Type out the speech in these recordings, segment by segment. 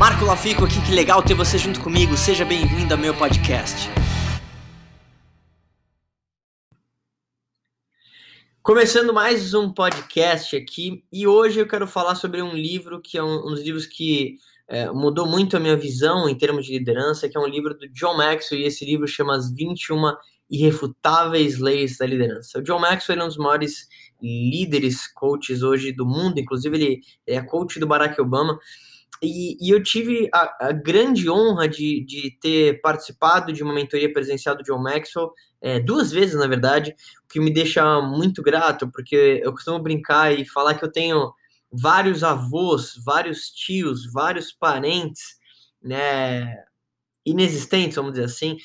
Marco Lafico aqui, que legal ter você junto comigo. Seja bem-vindo ao meu podcast. Começando mais um podcast aqui, e hoje eu quero falar sobre um livro que é um, um dos livros que é, mudou muito a minha visão em termos de liderança, que é um livro do John Maxwell, e esse livro chama As 21 Irrefutáveis Leis da Liderança. O John Maxwell é um dos maiores líderes, coaches hoje do mundo, inclusive ele é coach do Barack Obama, e, e eu tive a, a, grande honra de, de ter participado de uma mentoria presencial do John Maxwell, é, duas vezes, na verdade, o que me deixa muito grato, porque eu costumo brincar e falar que eu tenho vários avós, vários tios, vários parentes, né, inexistentes, vamos dizer assim,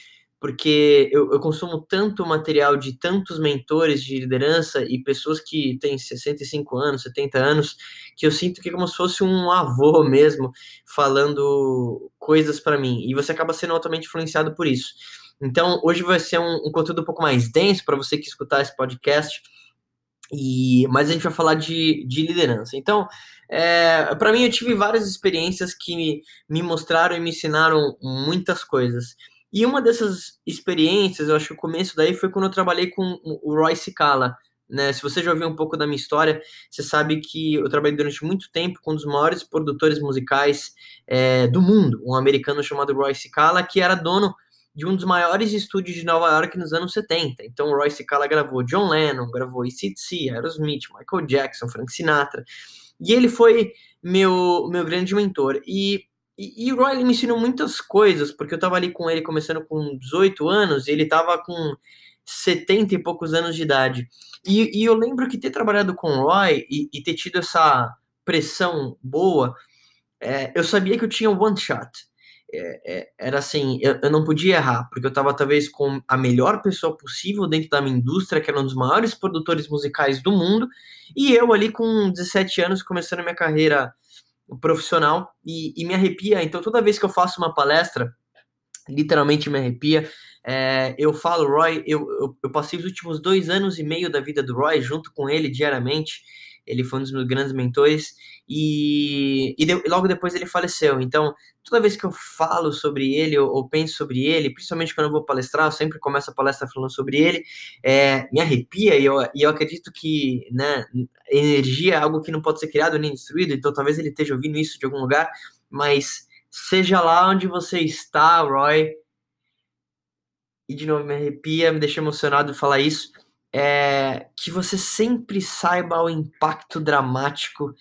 porque eu, eu, consumo tanto material de tantos mentores de liderança e pessoas que têm 65 anos, 70 anos, que eu sinto que é como se fosse um avô mesmo falando coisas para mim. E você acaba sendo altamente influenciado por isso. Então, hoje vai ser um, um conteúdo um pouco mais denso para você que escutar esse podcast. E, mas a gente vai falar de, de liderança. Então, é, para mim, eu tive várias experiências que me, me mostraram e me ensinaram muitas coisas. E uma dessas experiências, eu acho que o começo daí foi quando eu trabalhei com o Roy Cicala. Né? Se você já ouviu um pouco da minha história, você sabe que eu trabalhei durante muito tempo com um dos maiores produtores musicais é, do mundo, um americano chamado Roy Cicala, que era dono de um dos maiores estúdios de Nova York nos anos 70. Então, o Roy Cicala gravou John Lennon, gravou ACDC, Aerosmith, Michael Jackson, Frank Sinatra. E ele foi meu, meu grande mentor. E e, e, o Roy me ensinou muitas coisas, porque eu tava ali com ele começando com 18 anos, e ele tava com 70 e poucos anos de idade. E, e eu lembro que ter trabalhado com o Roy e, e ter tido essa pressão boa, é, eu sabia que eu tinha one shot. É, é, era assim, eu, eu, não podia errar, porque eu estava talvez com a melhor pessoa possível dentro da minha indústria, que era um dos maiores produtores musicais do mundo, e eu ali com 17 anos, começando minha carreira profissional e, e, me arrepia. Então, toda vez que eu faço uma palestra, literalmente me arrepia. É, eu falo, Roy, eu, eu, eu, passei os últimos dois anos e meio da vida do Roy junto com ele diariamente. Ele foi um dos meus grandes mentores e, e de, logo depois ele faleceu. Então, toda vez que eu falo sobre ele ou, ou, penso sobre ele, principalmente quando eu vou palestrar, eu sempre começo a palestra falando sobre ele, é, me arrepia e eu, e eu acredito que né, energia é algo que não pode ser criado nem destruído, então talvez ele esteja ouvindo isso de algum lugar, mas seja lá onde você está, Roy, e de novo me arrepia, me deixa emocionado falar isso é que você sempre saiba o impacto dramático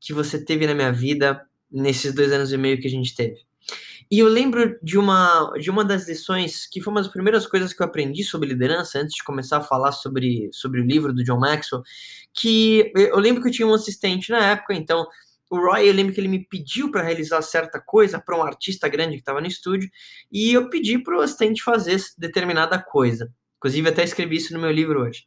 que você teve na minha vida nesses dois anos e meio que a gente teve. E eu lembro de uma, de uma das lições que foi uma das primeiras coisas que eu aprendi sobre liderança, antes de começar a falar sobre, sobre o livro do John Maxwell, que eu lembro que eu tinha um assistente na época, então o Roy, eu lembro que ele me pediu para realizar certa coisa para um artista grande que estava no estúdio, e eu pedi para o assistente fazer determinada coisa. Inclusive, até escrevi isso no meu livro hoje.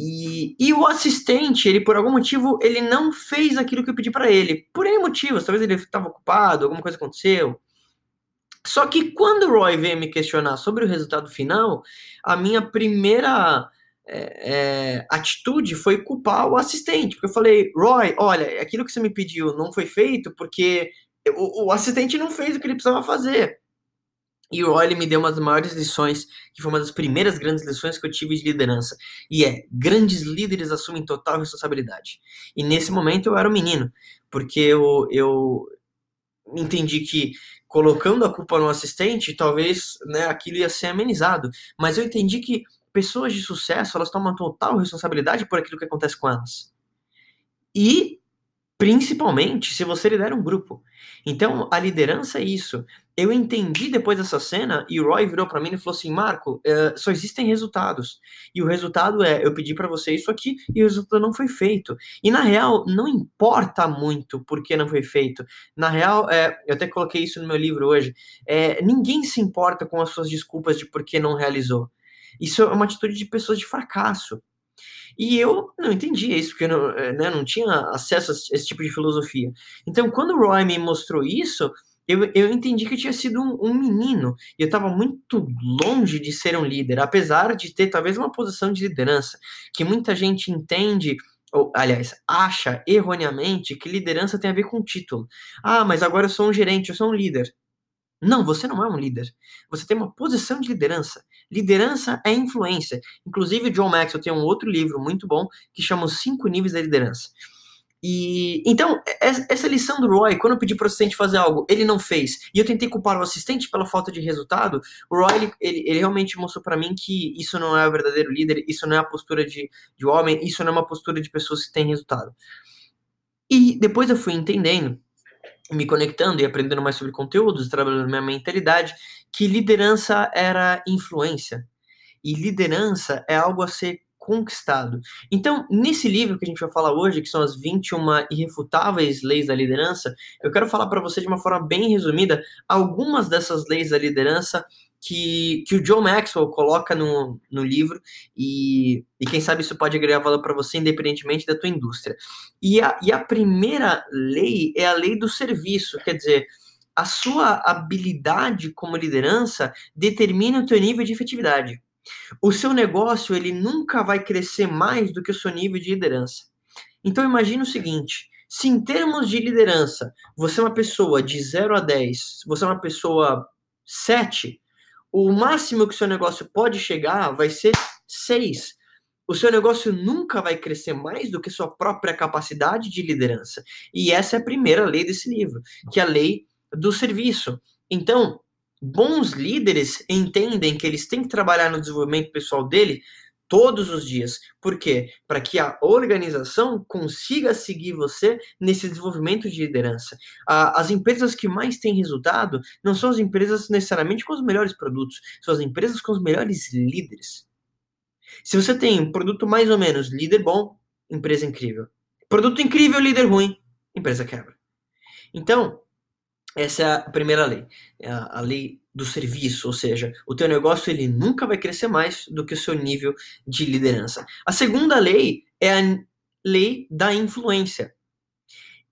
E, e o assistente, ele por algum motivo, ele não fez aquilo que eu pedi para ele. Por N motivos, talvez ele estava ocupado, alguma coisa aconteceu. Só que quando o Roy veio me questionar sobre o resultado final, a minha primeira é, é, atitude foi culpar o assistente. Porque eu falei, Roy, olha, aquilo que você me pediu não foi feito porque o, o assistente não fez o que ele precisava fazer. E o Roy me deu uma das maiores lições, que foi uma das primeiras grandes lições que eu tive de liderança. E é: grandes líderes assumem total responsabilidade. E nesse momento eu era um menino, porque eu, eu entendi que colocando a culpa no assistente, talvez né, aquilo ia ser amenizado. Mas eu entendi que pessoas de sucesso elas tomam total responsabilidade por aquilo que acontece com elas. E Principalmente se você lidera um grupo. Então, a liderança é isso. Eu entendi depois dessa cena e o Roy virou para mim e falou assim: Marco, uh, só existem resultados. E o resultado é: eu pedi para você isso aqui e o resultado não foi feito. E na real, não importa muito por que não foi feito. Na real, é, eu até coloquei isso no meu livro hoje: é, ninguém se importa com as suas desculpas de por que não realizou. Isso é uma atitude de pessoas de fracasso. E eu não entendia isso, porque eu não, eh, né, não tinha acesso a esse tipo de filosofia. Então, quando o Roy me mostrou isso, eu, eu entendi que eu tinha sido um, um menino. E eu estava muito longe de ser um líder, apesar de ter talvez uma posição de liderança, que muita gente entende ou aliás, acha erroneamente que liderança tem a ver com título. Ah, mas agora eu sou um gerente, eu sou um líder. Não, você não é um líder. Você tem uma posição de liderança. Liderança é influência. Inclusive, John Maxwell tem um outro livro muito bom que chama Os Cinco Níveis da Liderança. E então, essa lição do Roy, quando eu pedi para o assistente fazer algo, ele não fez, e eu tentei culpar o assistente pela falta de resultado, o Roy, ele, ele, ele realmente mostrou para mim que isso não é o verdadeiro líder, isso não é a postura de, de homem, isso não é uma postura de pessoas que têm resultado. E depois eu fui entendendo, me conectando e aprendendo mais sobre conteúdos, trabalhando minha mentalidade, que liderança era influência. E liderança é algo a ser conquistado. Então, nesse livro que a gente vai falar hoje, que são as 21 irrefutáveis leis da liderança, eu quero falar para você de uma forma bem resumida algumas dessas leis da liderança que, que o Joe Maxwell coloca no, no livro e, e quem sabe isso pode agregar valor para você independentemente da tua indústria. E a, e a primeira lei é a lei do serviço, quer dizer, a sua habilidade como liderança determina o teu nível de efetividade. O seu negócio ele nunca vai crescer mais do que o seu nível de liderança. Então imagine o seguinte: se em termos de liderança você é uma pessoa de 0 a 10, você é uma pessoa 7, o máximo que o seu negócio pode chegar vai ser 6. O seu negócio nunca vai crescer mais do que sua própria capacidade de liderança. E essa é a primeira lei desse livro, que é a lei do serviço. Então, bons líderes entendem que eles têm que trabalhar no desenvolvimento pessoal dele todos os dias. Por quê? Para que a organização consiga seguir você nesse desenvolvimento de liderança. As empresas que mais têm resultado não são as empresas necessariamente com os melhores produtos, são as empresas com os melhores líderes. Se você tem um produto mais ou menos líder bom, empresa incrível. Produto incrível, líder ruim, empresa quebra. Então, essa é a primeira lei, a lei do serviço, ou seja, o teu negócio ele nunca vai crescer mais do que o seu nível de liderança. A segunda lei é a lei da influência.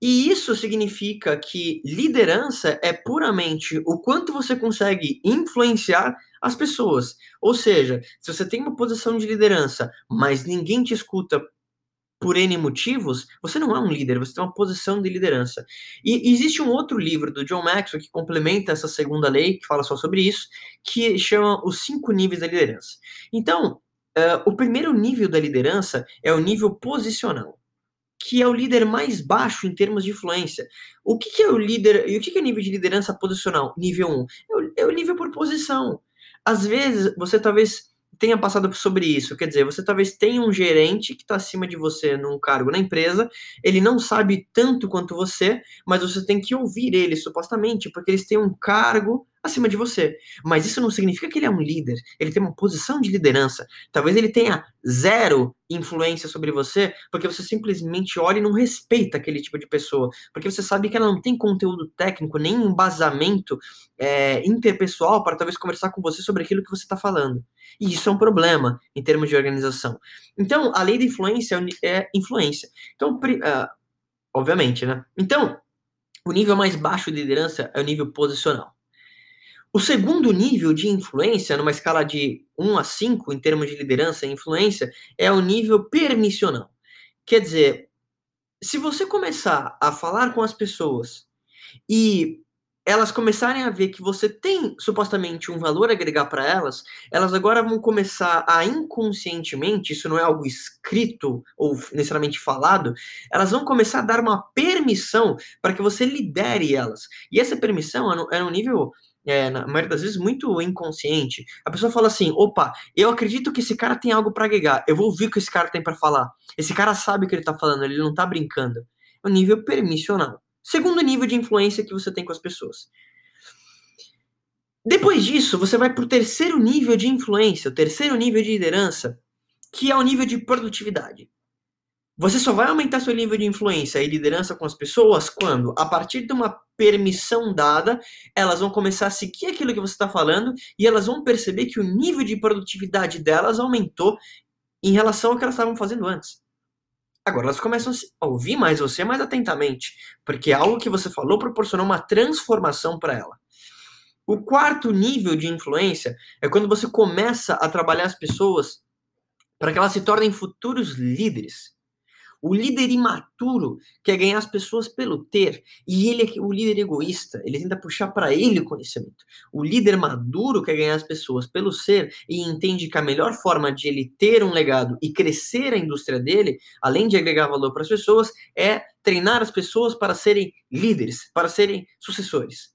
E isso significa que liderança é puramente o quanto você consegue influenciar as pessoas. Ou seja, se você tem uma posição de liderança, mas ninguém te escuta por N motivos, você não é um líder, você tem uma posição de liderança. E existe um outro livro do John Maxwell que complementa essa segunda lei, que fala só sobre isso, que chama Os Cinco Níveis da Liderança. Então, uh, o primeiro nível da liderança é o nível posicional, que é o líder mais baixo em termos de influência. O que, que é o líder, e o que, que é o nível de liderança posicional? Nível 1. É o, é o nível por posição. Às vezes, você talvez tenha passado sobre isso. Quer dizer, você talvez tenha um gerente que está acima de você num cargo na empresa, ele não sabe tanto quanto você, mas você tem que ouvir ele, supostamente, porque eles têm um cargo acima de você. Mas isso não significa que ele é um líder, ele tem uma posição de liderança. Talvez ele tenha zero influência sobre você, porque você simplesmente olha e não respeita aquele tipo de pessoa, porque você sabe que ela não tem conteúdo técnico, nem embasamento é, interpessoal para talvez conversar com você sobre aquilo que você está falando. E isso é um problema em termos de organização. Então, a lei da influência é influência. Então, uh, obviamente, né? Então, o nível mais baixo de liderança é o nível posicional. O segundo nível de influência, numa escala de 1 a 5, em termos de liderança e influência, é o nível permissional. Quer dizer, se você começar a falar com as pessoas e elas começarem a ver que você tem supostamente um valor a agregar para elas, elas agora vão começar a inconscientemente, isso não é algo escrito ou necessariamente falado, elas vão começar a dar uma permissão para que você lidere elas. E essa permissão é no nível é, na maioria das vezes, muito inconsciente. A pessoa fala assim: opa, eu acredito que esse cara tem algo para agregar, eu vou ouvir o que esse cara tem para falar. Esse cara sabe o que ele tá falando, ele não tá brincando. É o nível permissional. Segundo nível de influência que você tem com as pessoas. Depois disso, você vai para o terceiro nível de influência, o terceiro nível de liderança, que é o nível de produtividade. Você só vai aumentar seu nível de influência e liderança com as pessoas quando, a partir de uma permissão dada, elas vão começar a seguir aquilo que você está falando e elas vão perceber que o nível de produtividade delas aumentou em relação ao que elas estavam fazendo antes. Agora elas começam a ouvir mais você mais atentamente, porque algo que você falou proporcionou uma transformação para ela. O quarto nível de influência é quando você começa a trabalhar as pessoas para que elas se tornem futuros líderes. O líder imaturo quer ganhar as pessoas pelo ter, e ele é o líder egoísta, ele tenta puxar para ele o conhecimento. O líder maduro quer ganhar as pessoas pelo ser e entende que a melhor forma de ele ter um legado e crescer a indústria dele, além de agregar valor para as pessoas, é treinar as pessoas para serem líderes, para serem sucessores.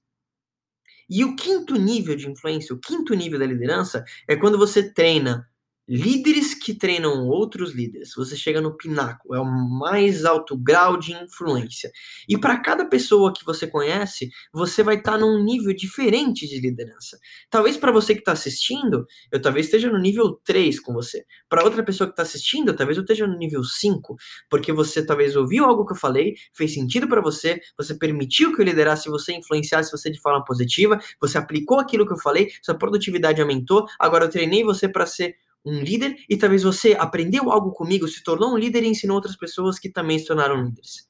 E o quinto nível de influência, o quinto nível da liderança, é quando você treina líderes que treinam outros líderes. Você chega no pináculo, é o mais alto grau de influência. E para cada pessoa que você conhece, você vai estar tá num nível diferente de liderança. Talvez para você que está assistindo, eu talvez esteja no nível 3 com você. Para outra pessoa que está assistindo, talvez eu esteja no nível 5, porque você talvez ouviu algo que eu falei, fez sentido para você, você permitiu que eu liderasse, você influenciasse você de forma positiva, você aplicou aquilo que eu falei, sua produtividade aumentou, agora eu treinei você para ser um líder e talvez você aprendeu algo comigo, se tornou um líder e ensinou outras pessoas que também se tornaram líderes.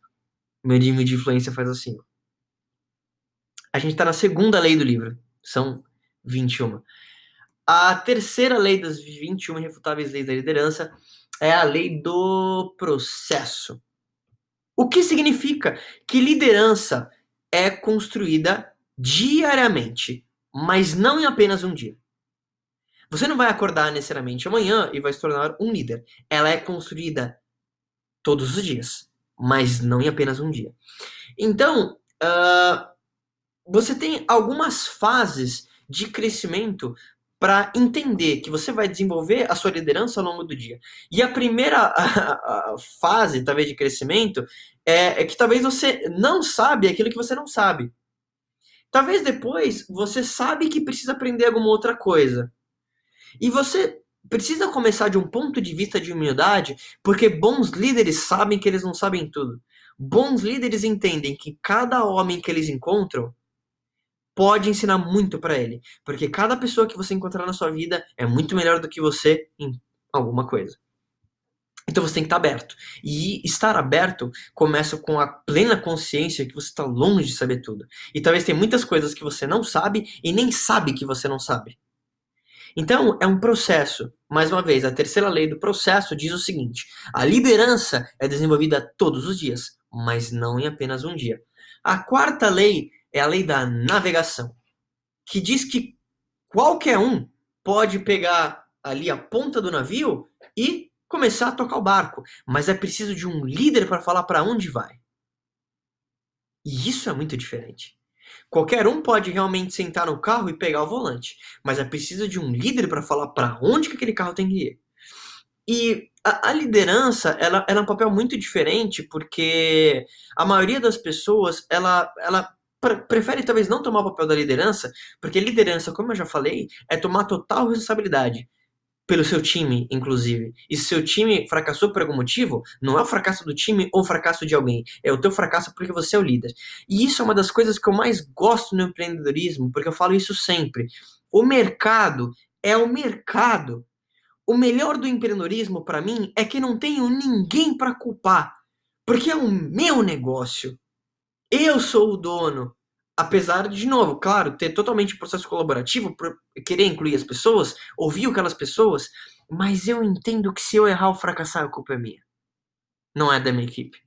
Meu nível de influência faz assim. A gente está na segunda lei do livro, são 21. A terceira lei das 21 irrefutáveis leis da liderança é a lei do processo. O que significa que liderança é construída diariamente, mas não em apenas um dia. Você não vai acordar necessariamente amanhã e vai se tornar um líder. Ela é construída todos os dias, mas não em apenas um dia. Então, uh, você tem algumas fases de crescimento para entender que você vai desenvolver a sua liderança ao longo do dia. E a primeira a, a fase, talvez, de crescimento é, é que talvez você não sabe aquilo que você não sabe. Talvez depois você sabe que precisa aprender alguma outra coisa. E você precisa começar de um ponto de vista de humildade, porque bons líderes sabem que eles não sabem tudo. Bons líderes entendem que cada homem que eles encontram pode ensinar muito para ele, porque cada pessoa que você encontrar na sua vida é muito melhor do que você em alguma coisa. Então você tem que estar aberto. E estar aberto começa com a plena consciência que você está longe de saber tudo. E talvez tenha muitas coisas que você não sabe e nem sabe que você não sabe. Então, é um processo. Mais uma vez, a terceira lei do processo diz o seguinte: a liderança é desenvolvida todos os dias, mas não em apenas um dia. A quarta lei é a lei da navegação, que diz que qualquer um pode pegar ali a ponta do navio e começar a tocar o barco, mas é preciso de um líder para falar para onde vai. E isso é muito diferente. Qualquer um pode realmente sentar no carro e pegar o volante, mas é preciso de um líder para falar para onde que aquele carro tem que ir. E a, a, liderança, ela, ela é um papel muito diferente, porque a maioria das pessoas, ela, ela prefere talvez não tomar o papel da liderança, porque liderança, como eu já falei, é tomar total responsabilidade pelo seu time, inclusive. E se seu time fracassou por algum motivo, não é o fracasso do time ou o fracasso de alguém, é o teu fracasso porque você é o líder. E isso é uma das coisas que eu mais gosto no empreendedorismo, porque eu falo isso sempre. O mercado é o mercado. O melhor do empreendedorismo para mim é que não tenho ninguém para culpar, porque é o meu negócio. Eu sou o dono apesar de, de novo, claro, ter totalmente processo colaborativo, querer incluir as pessoas, ouvir aquelas pessoas, mas eu entendo que se eu errar ou fracassar, a culpa é minha. Não é da minha equipe.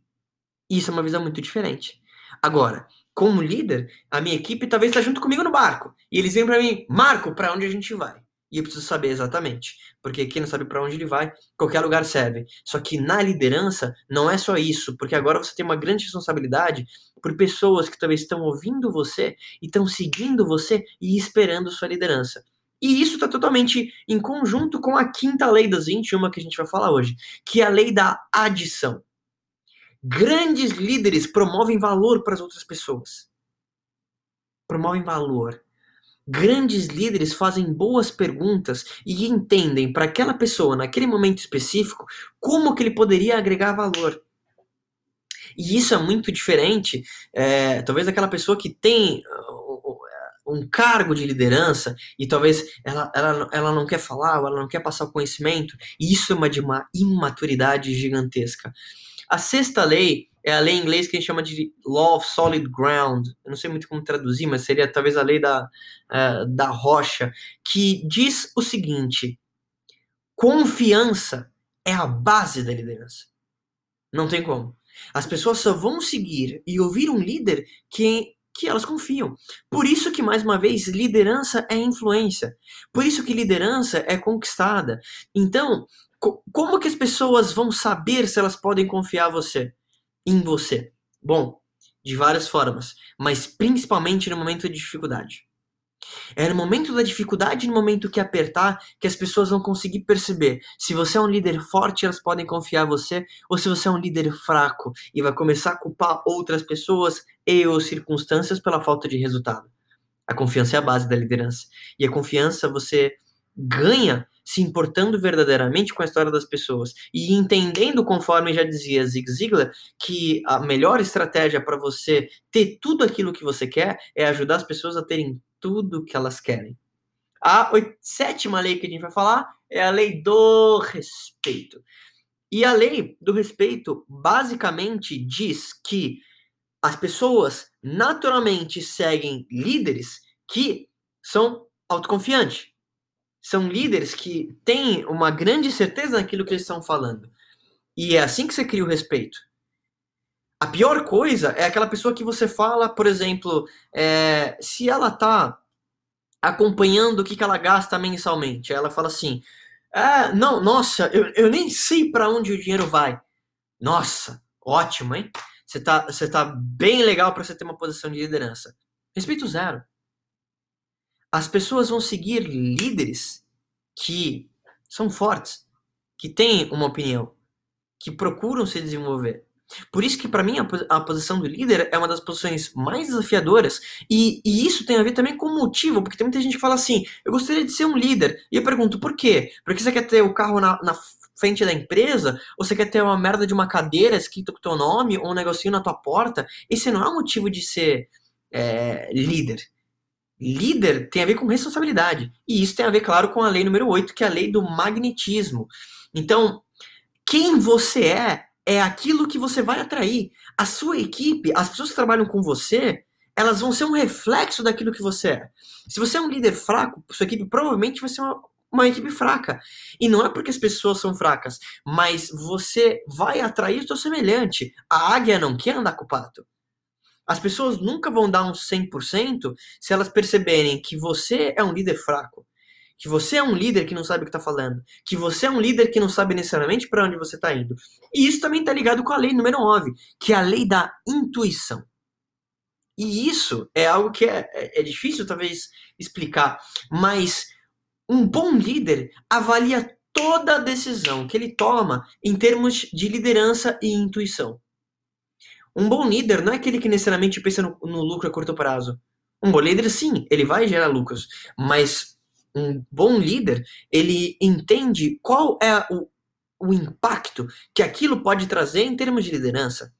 Isso é uma visão muito diferente. Agora, como líder, a minha equipe talvez está junto comigo no barco. E eles vêm para mim, Marco, para onde a gente vai? E eu preciso saber exatamente. Porque quem não sabe para onde ele vai, qualquer lugar serve. Só que na liderança não é só isso, porque agora você tem uma grande responsabilidade por pessoas que talvez estão ouvindo você e estão seguindo você e esperando sua liderança. E isso está totalmente em conjunto com a quinta lei das 21 que a gente vai falar hoje, que é a lei da adição. Grandes líderes promovem valor para as outras pessoas. Promovem valor grandes líderes fazem boas perguntas e entendem para aquela pessoa, naquele momento específico, como que ele poderia agregar valor. E isso é muito diferente, é, talvez aquela pessoa que tem uh, um cargo de liderança e talvez ela, ela, ela não quer falar, ou ela não quer passar o conhecimento, e isso é uma de uma imaturidade gigantesca. A sexta lei é a lei em inglês que a gente chama de Law of Solid Ground. Eu não sei muito como traduzir, mas seria talvez a lei da, uh, da rocha, que diz o seguinte: confiança é a base da liderança. Não tem como. As pessoas só vão seguir e ouvir um líder que, que elas confiam. Por isso que, mais uma vez, liderança é influência. Por isso que liderança é conquistada. Então, como que as pessoas vão saber se elas podem confiar você, em você? Bom, de várias formas, mas principalmente no momento de dificuldade. É no momento da dificuldade, no momento que apertar, que as pessoas vão conseguir perceber se você é um líder forte, elas podem confiar em você, ou se você é um líder fraco e vai começar a culpar outras pessoas e ou circunstâncias pela falta de resultado. A confiança é a base da liderança. E a confiança você ganha se importando verdadeiramente com a história das pessoas e entendendo, conforme já dizia Zig Ziglar, que a melhor estratégia para você ter tudo aquilo que você quer é ajudar as pessoas a terem tudo que elas querem. A sétima lei que a gente vai falar é a lei do respeito. E a lei do respeito basicamente diz que as pessoas naturalmente seguem líderes que são autoconfiantes. São líderes que têm uma grande certeza naquilo que eles estão falando. E é assim que você cria o respeito. A pior coisa é aquela pessoa que você fala, por exemplo, é, se ela tá acompanhando o que, que ela gasta mensalmente. Ela fala assim: ah, não, nossa, eu, eu nem sei para onde o dinheiro vai. Nossa, ótimo, hein? Você tá, você tá bem legal para você ter uma posição de liderança. Respeito zero. As pessoas vão seguir líderes que são fortes, que têm uma opinião, que procuram se desenvolver. Por isso que, para mim, a, posição do líder é uma das posições mais desafiadoras. E, e, isso tem a ver também com o motivo, porque tem muita gente que fala assim: eu gostaria de ser um líder. E eu pergunto, por quê? Porque você quer ter o carro na, na frente da empresa? Ou você quer ter uma merda de uma cadeira escrita com o teu nome? Ou um negocinho na tua porta? Esse não é o motivo de ser é, líder. Líder tem a ver com responsabilidade. E isso tem a ver, claro, com a lei número 8, que é a lei do magnetismo. Então, quem você é é aquilo que você vai atrair. A sua equipe, as pessoas que trabalham com você, elas vão ser um reflexo daquilo que você é. Se você é um líder fraco, sua equipe provavelmente vai ser uma, uma equipe fraca. E não é porque as pessoas são fracas, mas você vai atrair o seu semelhante. A águia não quer andar com o pato. As pessoas nunca vão dar um 100% se elas perceberem que você é um líder fraco que você é um líder que não sabe o que está falando, que você é um líder que não sabe necessariamente para onde você está indo. E isso também está ligado com a lei número 9, que é a lei da intuição. E isso é algo que é, é, é difícil, talvez, explicar, mas um bom líder avalia toda a decisão que ele toma em termos de liderança e intuição. Um bom líder não é aquele que necessariamente pensa no, no lucro a curto prazo. Um bom líder, sim, ele vai gerar lucros, mas um bom líder, ele entende qual é o, o impacto que aquilo pode trazer em termos de liderança.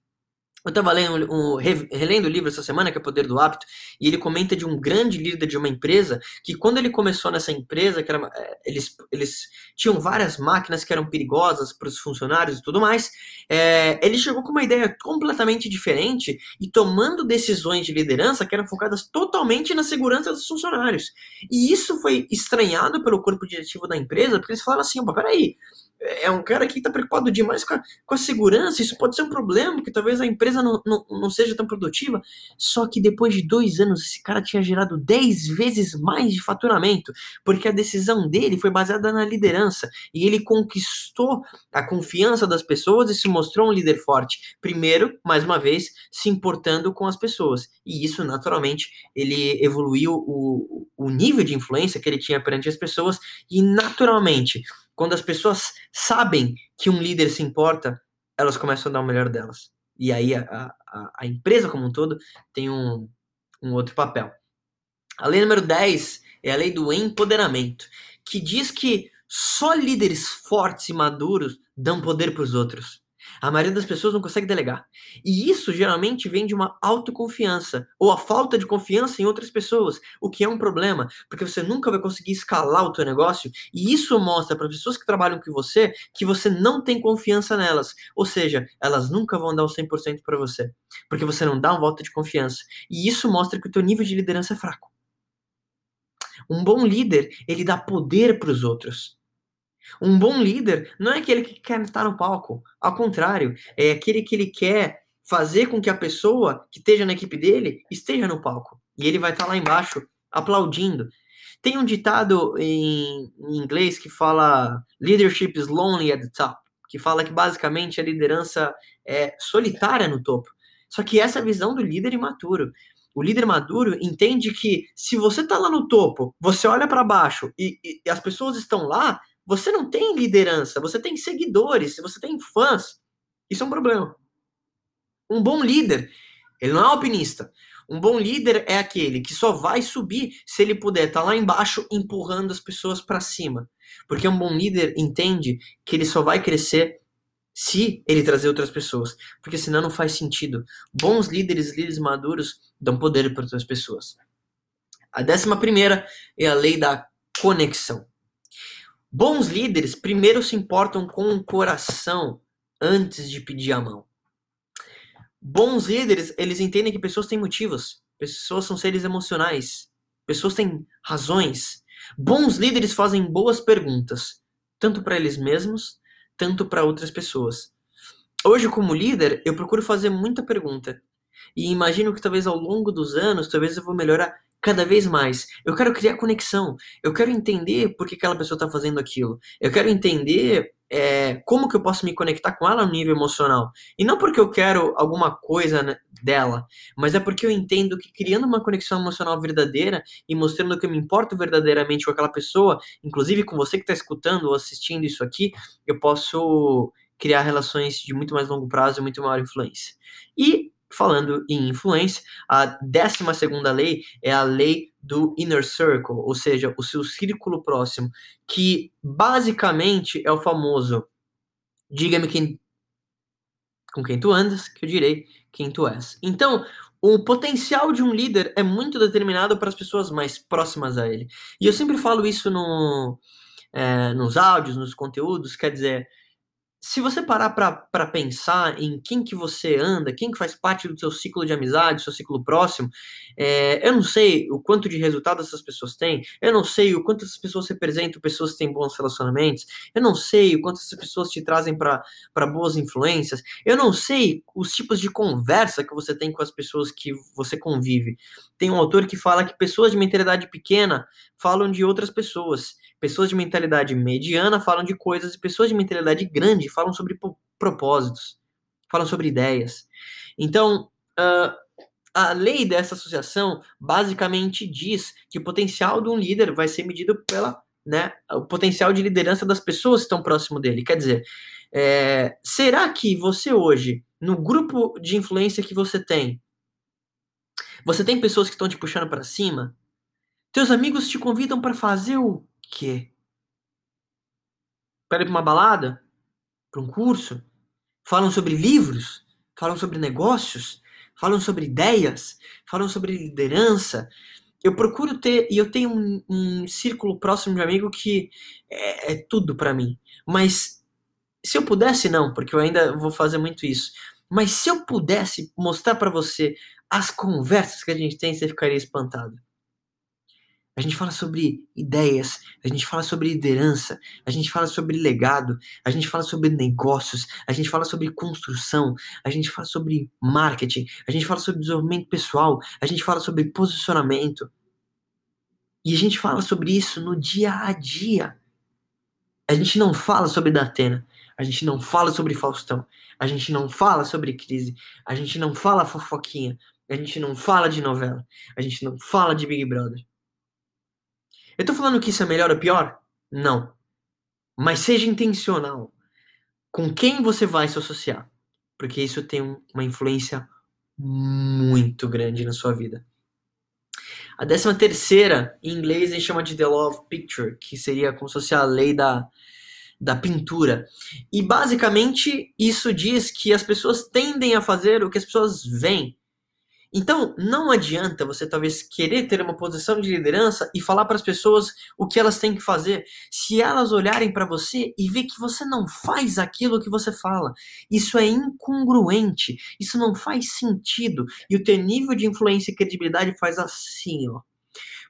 Eu estava lendo, um, relendo o livro essa semana, que é o Poder do Hábito, e ele comenta de um grande líder de uma empresa, que quando ele começou nessa empresa, que era, é, eles, eles tinham várias máquinas que eram perigosas para os funcionários e tudo mais, é, ele chegou com uma ideia completamente diferente e tomando decisões de liderança que eram focadas totalmente na segurança dos funcionários. E isso foi estranhado pelo corpo diretivo da empresa, porque eles falaram assim, peraí, é um cara que está preocupado demais com a, com a segurança, isso pode ser um problema, que talvez a empresa não, não, não seja tão produtiva. Só que depois de dois anos, esse cara tinha gerado 10 vezes mais de faturamento, porque a decisão dele foi baseada na liderança, e ele conquistou a confiança das pessoas e se mostrou um líder forte. Primeiro, mais uma vez, se importando com as pessoas, e isso, naturalmente, ele evoluiu o, o nível de influência que ele tinha perante as pessoas, e naturalmente quando as pessoas sabem que um líder se importa, elas começam a dar o melhor delas. E aí a, a, a empresa como um todo tem um, um outro papel. A lei número 10 é a lei do empoderamento, que diz que só líderes fortes e maduros dão poder para os outros. A maioria das pessoas não consegue delegar. E isso geralmente vem de uma autoconfiança ou a falta de confiança em outras pessoas, o que é um problema, porque você nunca vai conseguir escalar o teu negócio e isso mostra para pessoas que trabalham com você que você não tem confiança nelas. Ou seja, elas nunca vão dar o 100% para você, porque você não dá um voto de confiança. E isso mostra que o teu nível de liderança é fraco. Um bom líder, ele dá poder para os outros. Um bom líder não é aquele que quer estar no palco. Ao contrário, é aquele que ele quer fazer com que a pessoa que esteja na equipe dele esteja no palco. E ele vai estar lá embaixo aplaudindo. Tem um ditado em, em inglês que fala leadership is lonely at the top, que fala que basicamente a liderança é solitária no topo. Só que essa é a visão do líder imaturo. O líder maduro entende que se você está lá no topo, você olha para baixo e, e, e as pessoas estão lá, você não tem liderança, você tem seguidores, você tem fãs. Isso é um problema. Um bom líder, ele não é alpinista. Um bom líder é aquele que só vai subir se ele puder estar tá lá embaixo empurrando as pessoas para cima. Porque um bom líder entende que ele só vai crescer se ele trazer outras pessoas. Porque senão não faz sentido. Bons líderes, líderes maduros, dão poder para outras pessoas. A décima primeira é a lei da conexão. Bons líderes primeiro se importam com o coração antes de pedir a mão. Bons líderes, eles entendem que pessoas têm motivos, pessoas são seres emocionais, pessoas têm razões. Bons líderes fazem boas perguntas, tanto para eles mesmos, tanto para outras pessoas. Hoje, como líder, eu procuro fazer muita pergunta. E imagino que talvez ao longo dos anos, talvez eu vou melhorar cada vez mais. Eu quero criar conexão. Eu quero entender por que aquela pessoa está fazendo aquilo. Eu quero entender é, como que eu posso me conectar com ela no nível emocional. E não porque eu quero alguma coisa né, dela, mas é porque eu entendo que criando uma conexão emocional verdadeira e mostrando que eu me importo verdadeiramente com aquela pessoa, inclusive com você que está escutando ou assistindo isso aqui, eu posso criar relações de muito mais longo prazo e muito maior influência. E falando em influência, a 12 segunda lei é a lei do inner circle, ou seja, o seu círculo próximo, que basicamente é o famoso diga-me quem com quem tu andas, que eu direi quem tu és. Então, o potencial de um líder é muito determinado para as pessoas mais próximas a ele. E eu sempre falo isso no, é, nos áudios, nos conteúdos, quer dizer, se você parar para pensar em quem que você anda, quem que faz parte do seu ciclo de amizade, seu ciclo próximo, é, eu não sei o quanto de resultado essas pessoas têm, eu não sei o quanto essas pessoas representam pessoas que têm bons relacionamentos, eu não sei o quanto essas pessoas te trazem para boas influências, eu não sei os tipos de conversa que você tem com as pessoas que você convive. Tem um autor que fala que pessoas de mentalidade pequena falam de outras pessoas. Pessoas de mentalidade mediana falam de coisas e pessoas de mentalidade grande falam sobre propósitos, falam sobre ideias. Então, uh, a lei dessa associação basicamente diz que o potencial de um líder vai ser medido pela, né, o potencial de liderança das pessoas que estão próximo dele. Quer dizer, é, será que você hoje, no grupo de influência que você tem, você tem pessoas que estão te puxando para cima? Teus amigos te convidam para fazer o quê? Para ir para uma balada? Para um curso? Falam sobre livros? Falam sobre negócios? Falam sobre ideias? Falam sobre liderança? Eu procuro ter, e eu tenho um, um círculo próximo de amigo que é, é tudo para mim. Mas se eu pudesse, não, porque eu ainda vou fazer muito isso. Mas se eu pudesse mostrar para você as conversas que a gente tem, você ficaria espantado. A gente fala sobre ideias, a gente fala sobre liderança, a gente fala sobre legado, a gente fala sobre negócios, a gente fala sobre construção, a gente fala sobre marketing, a gente fala sobre desenvolvimento pessoal, a gente fala sobre posicionamento. E a gente fala sobre isso no dia a dia. A gente não fala sobre Datena, a gente não fala sobre Faustão, a gente não fala sobre crise, a gente não fala fofoquinha, a gente não fala de novela, a gente não fala de Big Brother. Eu tô falando que isso é melhor ou pior? Não. Mas seja intencional com quem você vai se associar, porque isso tem uma influência muito grande na sua vida. A décima terceira, em inglês, a gente chama de The Law of Picture, que seria como se fosse a lei da, da pintura. E basicamente isso diz que as pessoas tendem a fazer o que as pessoas veem. Então, não adianta você talvez querer ter uma posição de liderança e falar para as pessoas o que elas têm que fazer, se elas olharem para você e ver que você não faz aquilo que você fala. Isso é incongruente, isso não faz sentido. E o teu nível de influência e credibilidade faz assim, ó.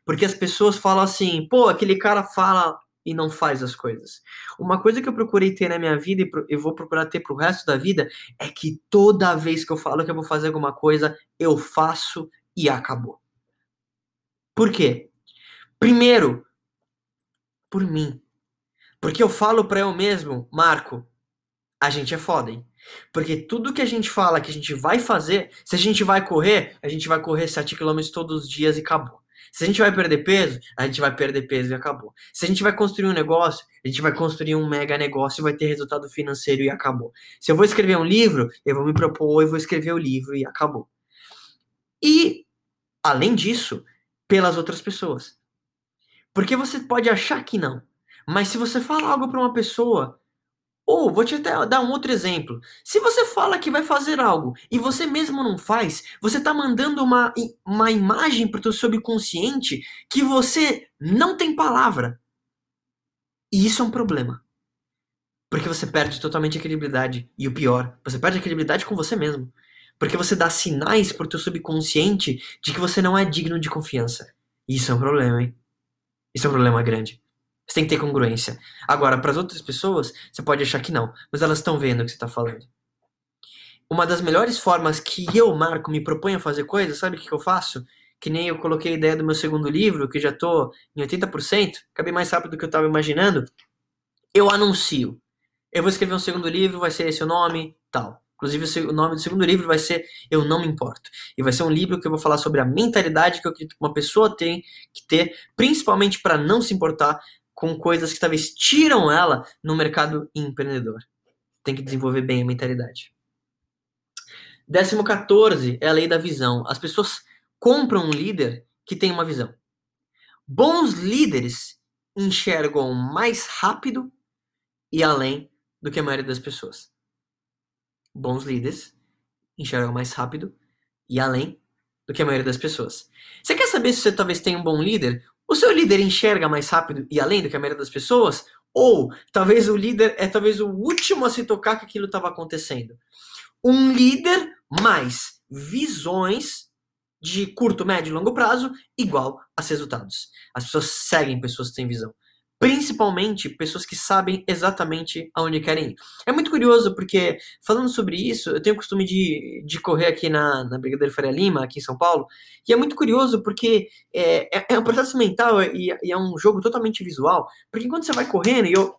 Porque as pessoas falam assim, pô, aquele cara fala e não faz as coisas. Uma coisa que eu procurei ter na minha vida e eu vou procurar ter pro resto da vida é que toda vez que eu falo que eu vou fazer alguma coisa, eu faço e acabou. Por quê? Primeiro, por mim. Porque eu falo para eu mesmo, Marco, a gente é foda, hein? Porque tudo que a gente fala que a gente vai fazer, se a gente vai correr, a gente vai correr 7 km todos os dias e acabou. Se a gente vai perder peso, a gente vai perder peso e acabou. Se a gente vai construir um negócio, a gente vai construir um mega negócio e vai ter resultado financeiro e acabou. Se eu vou escrever um livro, eu vou me propor e vou escrever o livro e acabou. E, além disso, pelas outras pessoas. Porque você pode achar que não. Mas se você fala algo para uma pessoa ou, vou te até dar um outro exemplo. Se você fala que vai fazer algo e você mesmo não faz, você está mandando uma, uma imagem para o seu subconsciente que você não tem palavra. E isso é um problema. Porque você perde totalmente a credibilidade. E o pior, você perde a credibilidade com você mesmo. Porque você dá sinais para o teu subconsciente de que você não é digno de confiança. E isso é um problema, hein? Isso é um problema grande. Você tem que ter congruência. Agora, para as outras pessoas, você pode achar que não, mas elas estão vendo o que você está falando. Uma das melhores formas que eu, Marco, me proponho a fazer coisas, sabe o que, que eu faço? Que nem eu coloquei a ideia do meu segundo livro, que já estou em 80%, acabei mais rápido do que eu estava imaginando. Eu anuncio. Eu vou escrever um segundo livro, vai ser esse o nome, tal. Inclusive, o nome do segundo livro vai ser Eu Não Me Importo. E vai ser um livro que eu vou falar sobre a mentalidade que eu acredito que uma pessoa tem que ter, principalmente para não se importar com coisas que talvez tiram ela no mercado empreendedor. Tem que desenvolver bem a mentalidade. Décimo 14 é a lei da visão. As pessoas compram um líder que tem uma visão. Bons líderes enxergam mais rápido e além do que a maioria das pessoas. Bons líderes enxergam mais rápido e além do que a maioria das pessoas. Você quer saber se você talvez tem um bom líder? O seu líder enxerga mais rápido e além do que a maioria das pessoas? Ou talvez o líder é talvez o último a se tocar que aquilo estava acontecendo? Um líder mais visões de curto, médio e longo prazo igual a resultados. As pessoas seguem pessoas que têm visão principalmente pessoas que sabem exatamente aonde querem ir. É muito curioso porque, falando sobre isso, eu tenho o costume de, de correr aqui na, na Brigadeiro Faria Lima, aqui em São Paulo, e é muito curioso porque é, é, é um processo mental e, e, é um jogo totalmente visual, porque quando você vai correndo, e eu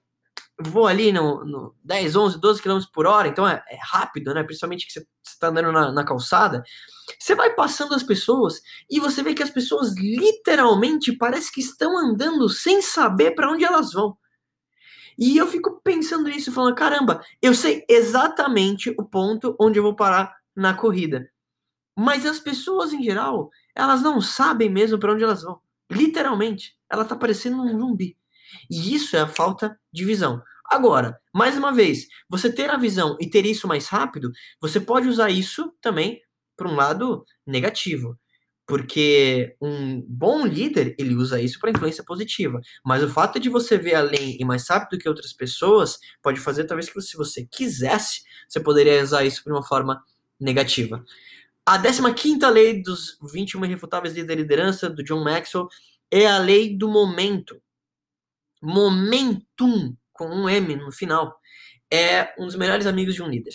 vou ali no, no 10, 11, 12 km por hora, então é, é rápido, né? Principalmente que você está andando na, na, calçada. Você vai passando as pessoas e você vê que as pessoas literalmente parece que estão andando sem saber para onde elas vão. E eu fico pensando nisso, falando: caramba, eu sei exatamente o ponto onde eu vou parar na corrida. Mas as pessoas em geral, elas não sabem mesmo para onde elas vão. Literalmente, ela tá parecendo um zumbi. E isso é a falta de visão. Agora, mais uma vez, você ter a visão e ter isso mais rápido, você pode usar isso também para um lado negativo. Porque um bom líder, ele usa isso para influência positiva. Mas o fato de você ver além e mais rápido que outras pessoas pode fazer, talvez, que se você quisesse, você poderia usar isso de uma forma negativa. A 15 lei dos 21 irrefutáveis líderes da liderança, do John Maxwell, é a lei do momento momentum, com um M no final, é um dos melhores amigos de um líder.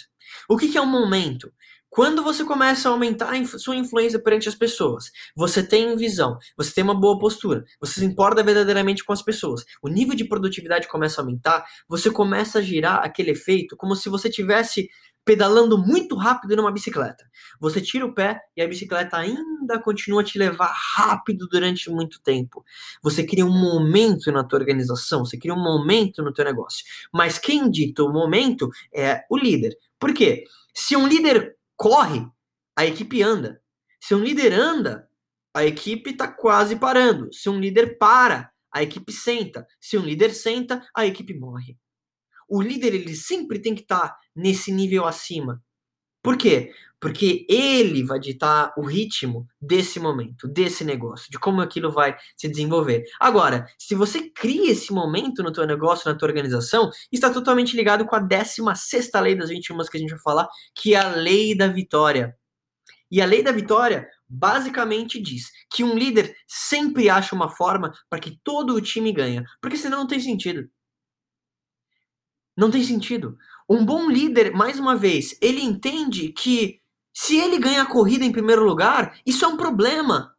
O que, que é um momento? Quando você começa a aumentar a sua influência perante as pessoas, você tem visão, você tem uma boa postura, você se importa verdadeiramente com as pessoas, o nível de produtividade começa a aumentar, você começa a girar aquele efeito como se você tivesse pedalando muito rápido numa bicicleta. Você tira o pé e a bicicleta ainda continua a te levar rápido durante muito tempo. Você cria um momento na tua organização, você cria um momento no teu negócio. Mas quem dita o momento é o líder. Por quê? Se um líder corre, a equipe anda. Se um líder anda, a equipe está quase parando. Se um líder para, a equipe senta. Se um líder senta, a equipe morre. O líder ele sempre tem que estar tá nesse nível acima. Por quê? Porque ele vai ditar o ritmo desse momento, desse negócio, de como aquilo vai se desenvolver. Agora, se você cria esse momento no teu negócio, na tua organização, está totalmente ligado com a 16ª lei das 21 que a gente vai falar, que é a lei da vitória. E a lei da vitória, basicamente diz que um líder sempre acha uma forma para que todo o time ganhe, porque senão não tem sentido. Não tem sentido. Um bom líder, mais uma vez, ele entende que se ele ganha a corrida em primeiro lugar, isso é um problema.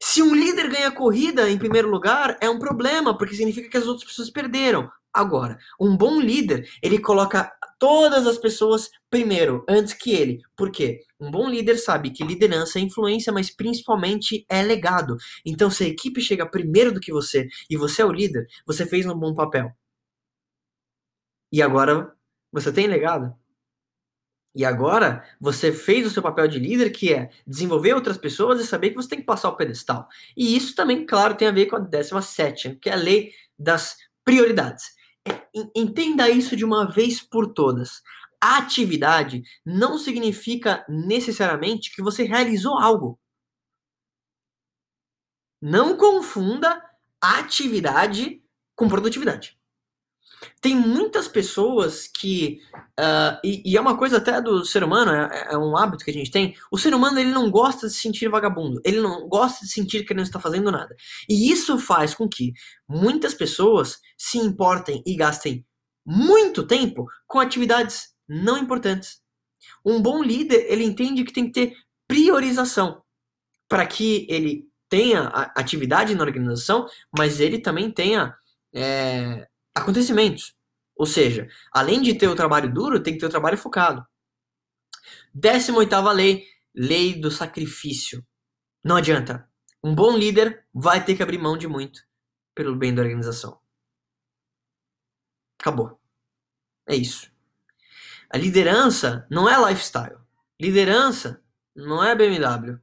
Se um líder ganha a corrida em primeiro lugar, é um problema, porque significa que as outras pessoas perderam. Agora, um bom líder, ele coloca todas as pessoas primeiro, antes que ele. Por quê? Um bom líder sabe que liderança é influência, mas principalmente é legado. Então, se a equipe chega primeiro do que você e você é o líder, você fez um bom papel. E agora você tem legado. E agora você fez o seu papel de líder, que é desenvolver outras pessoas e saber que você tem que passar o pedestal. E isso também, claro, tem a ver com a 17, que é a lei das prioridades. É, entenda isso de uma vez por todas. atividade não significa necessariamente que você realizou algo. Não confunda atividade com produtividade. Tem muitas pessoas que. Uh, e, e, é uma coisa até do ser humano, é, é, um hábito que a gente tem. O ser humano ele não gosta de se sentir vagabundo. Ele não gosta de sentir que ele não está fazendo nada. E isso faz com que muitas pessoas se importem e gastem muito tempo com atividades não importantes. Um bom líder, ele entende que tem que ter priorização para que ele tenha atividade na organização, mas ele também tenha é, acontecimentos. Ou seja, além de ter o trabalho duro, tem que ter o trabalho focado. 18 lei, lei do sacrifício. Não adianta. Um bom líder vai ter que abrir mão de muito pelo bem da organização. Acabou. É isso. A liderança não é lifestyle. Liderança não é BMW.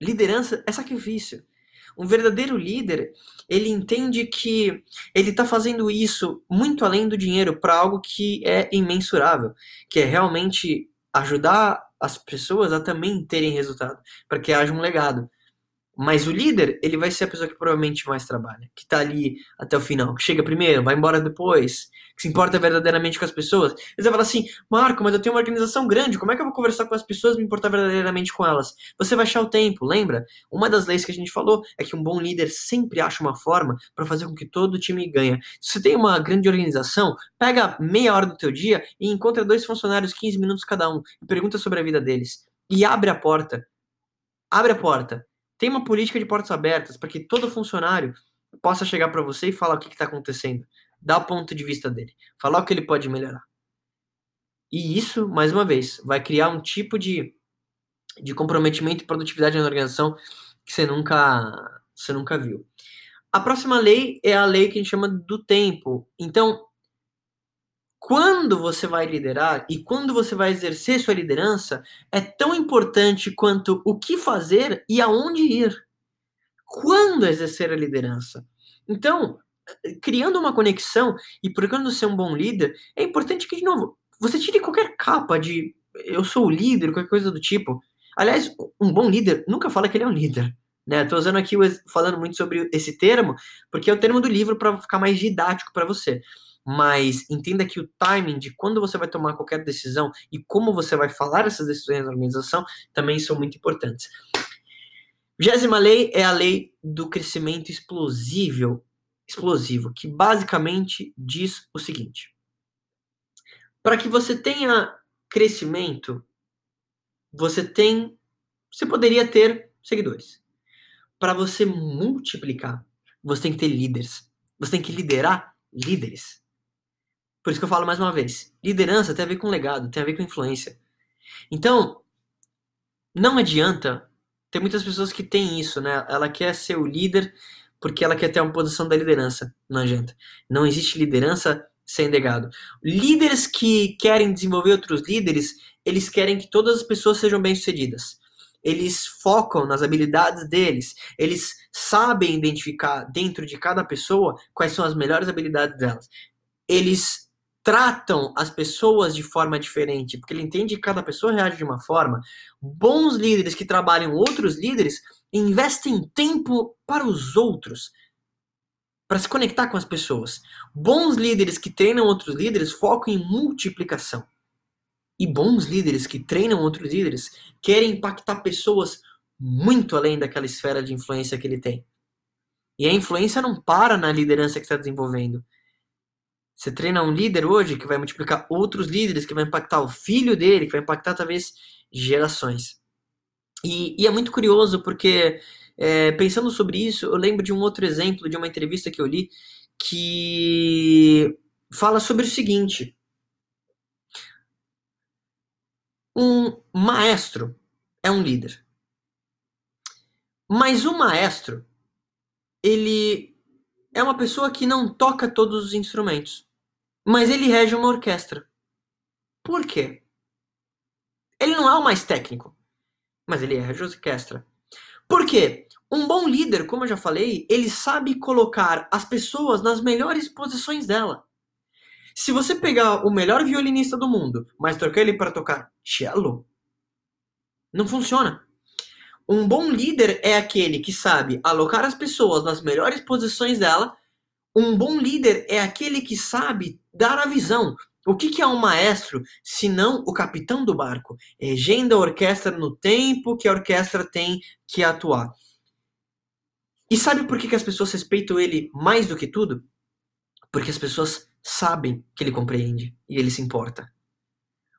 Liderança é sacrifício. Um verdadeiro líder, ele entende que ele está fazendo isso muito além do dinheiro para algo que é imensurável, que é realmente ajudar as pessoas a também terem resultado, para que haja um legado. Mas o líder, ele vai ser a pessoa que provavelmente mais trabalha, que tá ali até o final, que chega primeiro, vai embora depois, que se importa verdadeiramente com as pessoas. Você vai falar assim, Marco, mas eu tenho uma organização grande, como é que eu vou conversar com as pessoas e me importar verdadeiramente com elas? Você vai achar o tempo, lembra? Uma das leis que a gente falou é que um bom líder sempre acha uma forma para fazer com que todo o time ganhe. Se você tem uma grande organização, pega meia hora do teu dia e encontra dois funcionários, 15 minutos cada um, e pergunta sobre a vida deles. E abre a porta. Abre a porta tem uma política de portas abertas para que todo funcionário possa chegar para você e falar o que está acontecendo, dar o ponto de vista dele, falar o que ele pode melhorar. E isso, mais uma vez, vai criar um tipo de, de comprometimento e produtividade na organização que você nunca, você nunca viu. A próxima lei é a lei que a gente chama do tempo. Então, quando você vai liderar e quando você vai exercer sua liderança é tão importante quanto o que fazer e aonde ir. Quando exercer a liderança. Então, criando uma conexão e procurando ser um bom líder, é importante que, de novo, você tire qualquer capa de eu sou o líder, qualquer coisa do tipo. Aliás, um bom líder nunca fala que ele é um líder. Né? Estou usando aqui falando muito sobre esse termo, porque é o termo do livro para ficar mais didático para você mas entenda que o timing de quando você vai tomar qualquer decisão e como você vai falar essas decisões na organização também são muito importantes. Vigésima lei é a lei do crescimento explosivo, explosivo, que basicamente diz o seguinte: para que você tenha crescimento, você tem, você poderia ter seguidores. Para você multiplicar, você tem que ter líderes. Você tem que liderar líderes. Por isso que eu falo mais uma vez: liderança tem a ver com legado, tem a ver com influência. Então, não adianta. Tem muitas pessoas que têm isso, né? Ela quer ser o líder porque ela quer ter uma posição da liderança. Não adianta. Não existe liderança sem legado. Líderes que querem desenvolver outros líderes, eles querem que todas as pessoas sejam bem-sucedidas. Eles focam nas habilidades deles. Eles sabem identificar dentro de cada pessoa quais são as melhores habilidades delas. Eles tratam as pessoas de forma diferente, porque ele entende que cada pessoa reage de uma forma. Bons líderes que trabalham outros líderes investem tempo para os outros, para se conectar com as pessoas. Bons líderes que treinam outros líderes focam em multiplicação. e bons líderes que treinam outros líderes querem impactar pessoas muito além daquela esfera de influência que ele tem. E a influência não para na liderança que está desenvolvendo. Você treina um líder hoje que vai multiplicar outros líderes, que vai impactar o filho dele, que vai impactar talvez gerações. E, e é muito curioso porque, é, pensando sobre isso, eu lembro de um outro exemplo, de uma entrevista que eu li, que fala sobre o seguinte: um maestro é um líder. Mas o maestro, ele é uma pessoa que não toca todos os instrumentos, mas ele rege uma orquestra. Por quê? Ele não é o mais técnico, mas ele rege a orquestra. Por quê? Um bom líder, como eu já falei, ele sabe colocar as pessoas nas melhores posições dela. Se você pegar o melhor violinista do mundo, mas trocar ele para tocar cello, não funciona. Um bom líder é aquele que sabe alocar as pessoas nas melhores posições dela. Um bom líder é aquele que sabe dar a visão. O que, que é um maestro, se não o capitão do barco? Regendo a orquestra no tempo que a orquestra tem que atuar. E sabe por que, que as pessoas respeitam ele mais do que tudo? Porque as pessoas sabem que ele compreende e ele se importa.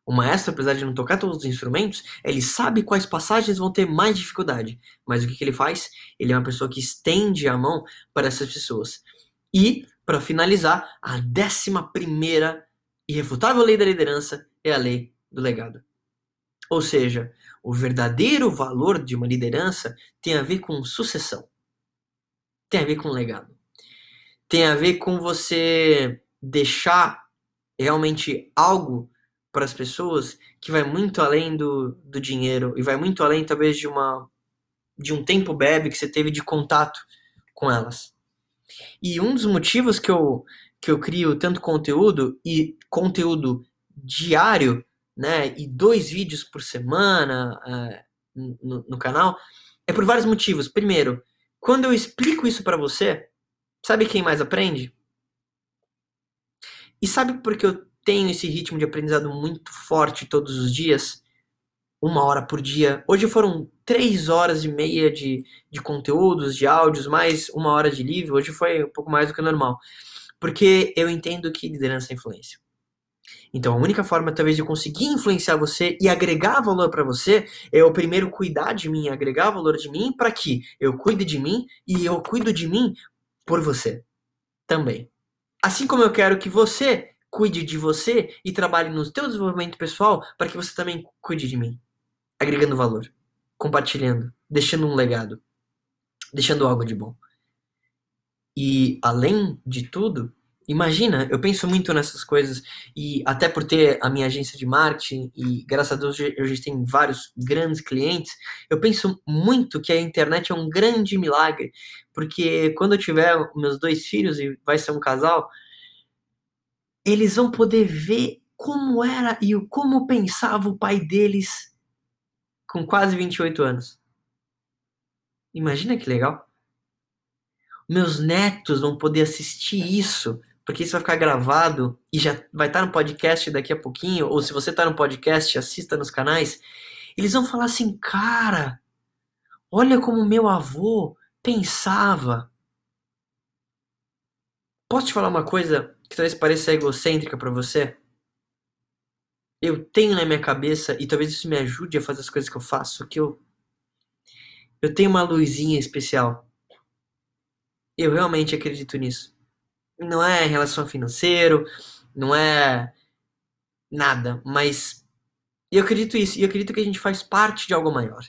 O maestro, apesar de não tocar todos os instrumentos, ele sabe quais passagens vão ter mais dificuldade. Mas o que, que ele faz? Ele é uma pessoa que estende a mão para essas pessoas. E, para finalizar, a décima primeira irrefutável lei da liderança é a lei do legado. Ou seja, o verdadeiro valor de uma liderança tem a ver com sucessão. Tem a ver com legado. Tem a ver com você deixar realmente algo para as pessoas que vai muito além do, do dinheiro e vai muito além talvez de uma de um tempo breve que você teve de contato com elas. E um dos motivos que eu que eu crio tanto conteúdo e conteúdo diário, né, e dois vídeos por semana uh, no, no canal, é por vários motivos. Primeiro, quando eu explico isso para você, sabe quem mais aprende? E sabe por que eu tenho esse ritmo de aprendizado muito forte todos os dias, uma hora por dia. Hoje foram três horas e meia de, de conteúdos, de áudios, mais uma hora de livro. Hoje foi um pouco mais do que normal. Porque eu entendo que liderança é influência. Então, a única forma, talvez, de conseguir influenciar você e agregar valor para você é eu primeiro cuidar de mim, agregar valor de mim, para que eu cuide de mim e eu cuido de mim por você também. Assim como eu quero que você cuide de você e trabalhe no seu desenvolvimento pessoal para que você também cuide de mim. Agregando valor, compartilhando, deixando um legado, deixando algo de bom. E além de tudo, imagina, eu penso muito nessas coisas e até por ter a minha agência de marketing e graças a Deus eu já tenho vários grandes clientes, eu penso muito que a internet é um grande milagre, porque quando eu tiver meus dois filhos e vai ser um casal, eles vão poder ver como era e como pensava o pai deles com quase 28 anos. Imagina que legal. Meus netos vão poder assistir isso, porque isso vai ficar gravado e já vai estar no podcast daqui a pouquinho, ou se você está no podcast, assista nos canais. Eles vão falar assim, cara, olha como meu avô pensava. Posso te falar uma coisa que talvez pareça egocêntrica para você, eu tenho na minha cabeça, e talvez isso me ajude a fazer as coisas que eu faço, que eu, eu tenho uma luzinha especial. Eu realmente acredito nisso. Não é relação financeiro, não é nada, mas eu acredito isso, e eu acredito que a gente faz parte de algo maior.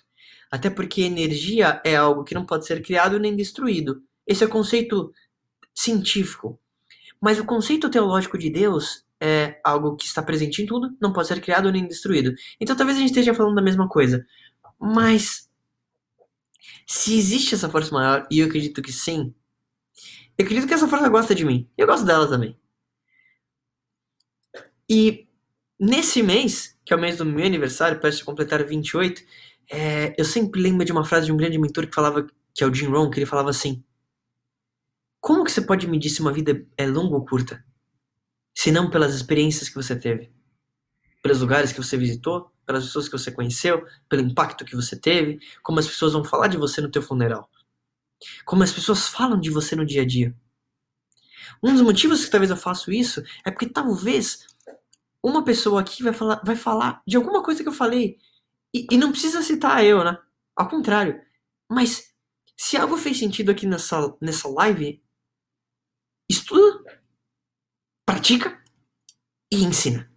Até porque energia é algo que não pode ser criado nem destruído. Esse é o conceito científico. Mas o conceito teológico de Deus é algo que está presente em tudo, não pode ser criado nem destruído. Então talvez a gente esteja falando da mesma coisa. Mas se existe essa força maior, e eu acredito que sim, eu acredito que essa força gosta de mim. Eu gosto dela também. E nesse mês, que é o mês do meu aniversário, para completar 28, é, eu sempre lembro de uma frase de um grande mentor que falava, que é o Jim Rohn, que ele falava assim: como que você pode medir se uma vida é longa ou curta? Se não pelas experiências que você teve. pelos lugares que você visitou, pelas pessoas que você conheceu, pelo impacto que você teve, como as pessoas vão falar de você no teu funeral, como as pessoas falam de você no dia a dia. Um dos motivos que talvez eu faço isso é porque talvez uma pessoa aqui vai falar, vai falar de alguma coisa que eu falei e, e não precisa citar eu, né? Ao contrário. Mas se algo fez sentido aqui nessa, nessa live, estuda, pratica e ensina.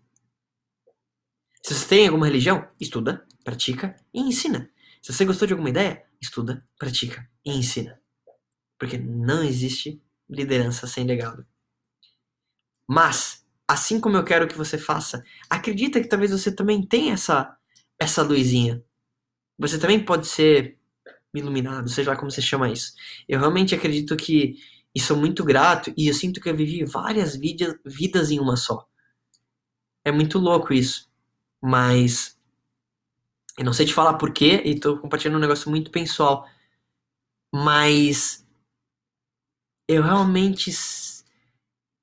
Se você tem alguma religião, estuda, pratica e ensina. Se você gostou de alguma ideia, estuda, pratica e ensina. Porque não existe liderança sem legado. Mas, assim como eu quero que você faça, acredita que talvez você também tenha essa, essa luzinha. Você também pode ser iluminado, seja lá como você chama isso. Eu realmente acredito que e sou muito grato e eu sinto que eu vivi várias vidas, vidas em uma só. É muito louco isso. Mas eu não sei te falar porquê e tô compartilhando um negócio muito pessoal. Mas eu realmente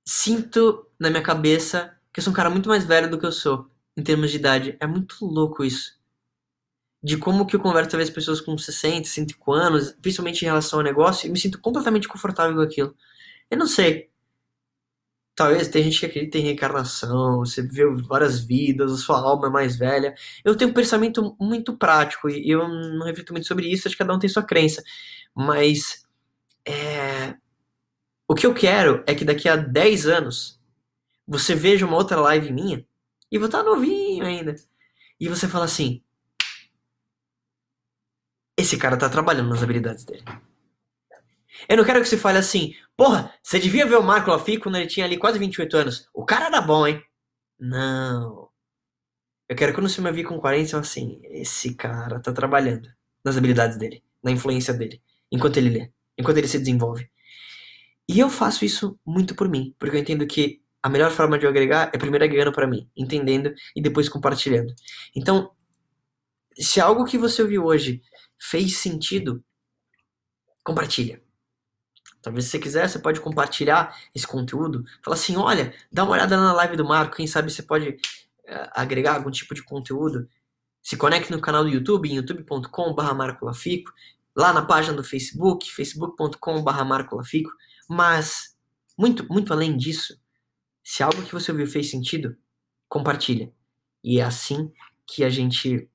sinto na minha cabeça que eu sou um cara muito mais velho do que eu sou em termos de idade. É muito louco isso. De como que eu converso talvez pessoas com 60, 65 anos, principalmente em relação ao negócio, e me sinto completamente confortável com aquilo. Eu não sei. Talvez tem gente que acredita em reencarnação, você viveu várias vidas, a sua alma é mais velha. Eu tenho um pensamento muito prático e eu não reflito muito sobre isso, acho que cada um tem sua crença. Mas é... o que eu quero é que daqui a 10 anos você veja uma outra live minha e vou estar novinho ainda. E você fala assim: esse cara tá trabalhando nas habilidades dele. Eu não quero que você fale assim, porra, você devia ver o Marco Lafi quando ele tinha ali quase 28 anos. O cara era bom, hein? Não. Eu quero que quando você me vir com 40, eu assim, esse cara tá trabalhando nas habilidades dele, na influência dele, enquanto ele lê, enquanto ele se desenvolve. E eu faço isso muito por mim, porque eu entendo que a melhor forma de eu agregar é primeiro agregando para mim, entendendo e depois compartilhando. Então, se algo que você ouviu hoje fez sentido, compartilha. Talvez se você quiser, você pode compartilhar esse conteúdo. Fala assim, olha, dá uma olhada na live do Marco, quem sabe você pode uh, agregar algum tipo de conteúdo. Se conecte no canal do YouTube, em youtube.com.br marcolafico, lá na página do Facebook, facebook.com.br marcolafico. Mas, muito, muito além disso, se algo que você ouviu fez sentido, compartilha. E é assim que a gente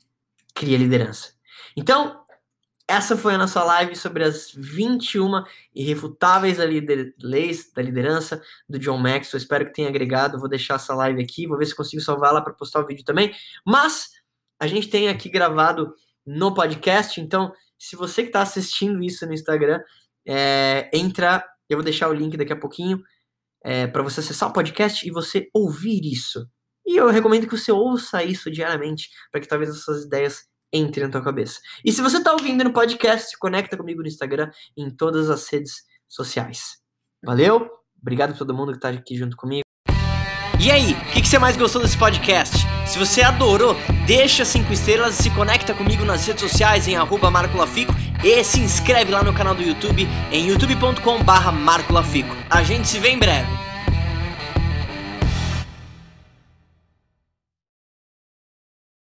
cria liderança. Então, essa foi a nossa live sobre as 21 irrefutáveis leis da liderança do John Maxwell. Espero que tenha agregado. Vou deixar essa live aqui, vou ver se consigo salvar lá para postar o vídeo também. Mas a gente tem aqui gravado no podcast, então se você que está assistindo isso no Instagram, é, entra. Eu vou deixar o link daqui a pouquinho é, para você acessar o podcast e você ouvir isso. E eu recomendo que você ouça isso diariamente para que talvez essas ideias entre na tua cabeça. E se você está ouvindo no podcast, se conecta comigo no Instagram em todas as redes sociais. Valeu? Obrigado a todo mundo que está aqui junto comigo. E aí, o que, que, você mais gostou desse podcast? Se você adorou, deixa cinco estrelas e se conecta comigo nas redes sociais em arroba e se inscreve lá no canal do YouTube em youtube.com barra. A gente se vê em breve.